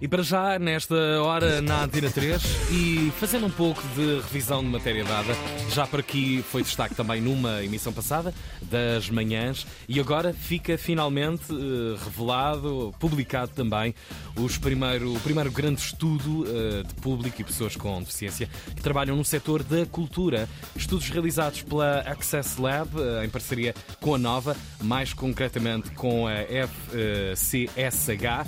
E para já, nesta hora na Antena 3 e fazendo um pouco de revisão de matéria dada, já por aqui foi destaque também numa emissão passada das manhãs e agora fica finalmente eh, revelado, publicado também os primeiro, o primeiro grande estudo eh, de público e pessoas com deficiência que trabalham no setor da cultura. Estudos realizados pela Access Lab eh, em parceria com a Nova, mais concretamente com a FCSH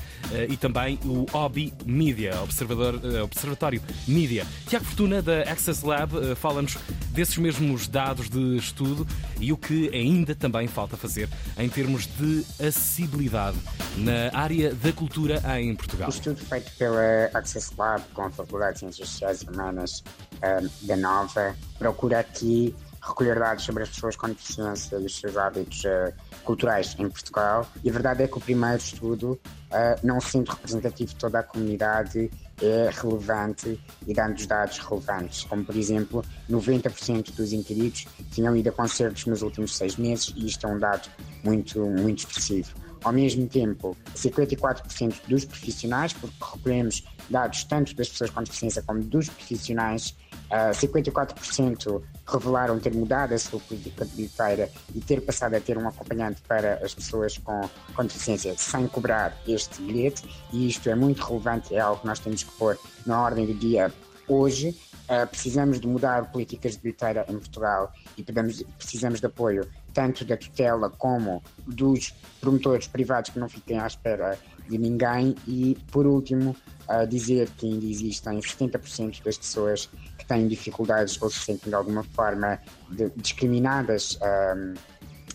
e também o Hobby Media, Observador, Observatório Media. Tiago Fortuna, da Access Lab, fala-nos desses mesmos dados de estudo e o que ainda também falta fazer em termos de acessibilidade na área da cultura em Portugal. O estudo feito pela Access Lab com a Faculdade de Ciências Sociais e Humanas um, da Nova procura aqui recolher dados sobre as pessoas com deficiência e os seus hábitos uh, culturais em Portugal. E a verdade é que o primeiro estudo, uh, não sendo representativo de toda a comunidade, é relevante e dando os dados relevantes, como por exemplo, 90% dos inquiridos tinham ido a concertos nos últimos seis meses e isto é um dado muito, muito expressivo. Ao mesmo tempo, 54% dos profissionais, porque recolhemos dados tanto das pessoas com deficiência como dos profissionais, uh, ah, 54% revelaram ter mudado a sua política bilheteira e ter passado a ter um acompanhante para as pessoas com, com deficiência sem cobrar este bilhete, e isto é muito relevante, é algo que nós temos que pôr na ordem do dia hoje. Uh, precisamos de mudar políticas de bilheteira em Portugal e podemos, precisamos de apoio tanto da tutela como dos promotores privados que não fiquem à espera de ninguém e, por último, uh, dizer que ainda existem 70% das pessoas que têm dificuldades ou se sentem de alguma forma de, discriminadas um,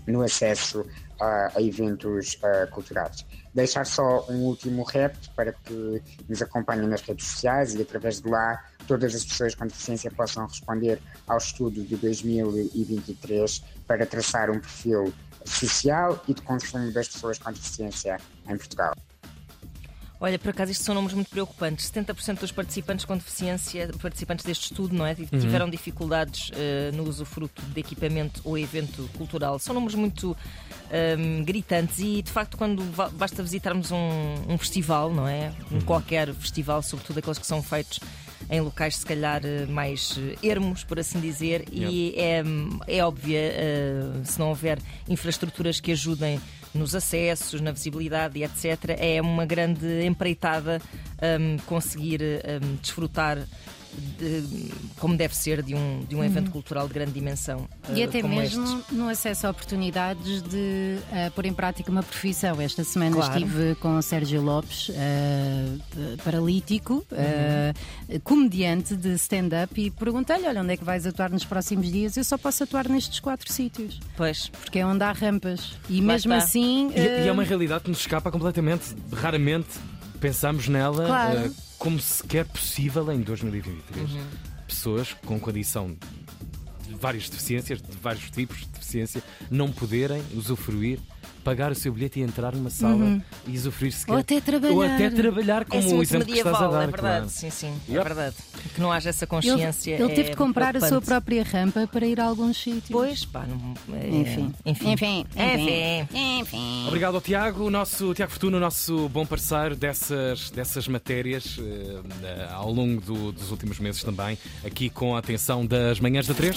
no acesso a, a eventos uh, culturais. Deixar só um último repto para que nos acompanhem nas redes sociais e através de lá todas as pessoas com deficiência possam responder ao estudo de 2023 para traçar um perfil social e de consumo das pessoas com deficiência em Portugal. Olha, por acaso, isto são números muito preocupantes. 70% dos participantes com deficiência, participantes deste estudo, não é? Uhum. Tiveram uhum. dificuldades uh, no usufruto de equipamento ou evento cultural. São números muito um, ehm, gritantes e, de facto, quando basta visitarmos um, um festival, não é? Um uhum. qualquer festival, sobretudo aqueles que são feitos em locais se calhar eh, mais eh, ermos, por assim dizer, e é, é óbvia, se não houver infraestruturas que ajudem nos acessos, na visibilidade e etc., é uma grande empreitada um, conseguir um, desfrutar de, como deve ser de um, de um evento uhum. cultural de grande dimensão. E uh, até mesmo estes. no acesso a oportunidades de uh, pôr em prática uma profissão. Esta semana claro. estive com o Sérgio Lopes, uh, paralítico, uhum. comediante de stand-up, e perguntei-lhe: olha, onde é que vais atuar nos próximos dias? Eu só posso atuar nestes quatro sítios. Pois. Porque é onde há rampas. E Lá mesmo está. assim. E, e, é uma realidade que nos escapa completamente. Raramente pensamos nela. Claro como sequer possível em 2023 uhum. pessoas com condição de várias deficiências, de vários tipos de deficiência, não poderem usufruir pagar o seu bilhete e entrar numa sala uhum. e usufruir sequer. Ou até trabalhar. Ou até trabalhar, como é assim, o exemplo medieval, que estás a dar. É verdade, claro. sim, sim. Yep. É verdade. Que não haja essa consciência. Ele, ele é teve de comprar a sua própria rampa para ir a alguns sítios. Pois, pá, não, é, enfim. Enfim. Enfim. Enfim. enfim. Obrigado ao Tiago, o nosso Tiago Fortuna, o nosso bom parceiro dessas, dessas matérias uh, ao longo do, dos últimos meses também, aqui com a atenção das manhãs da 3.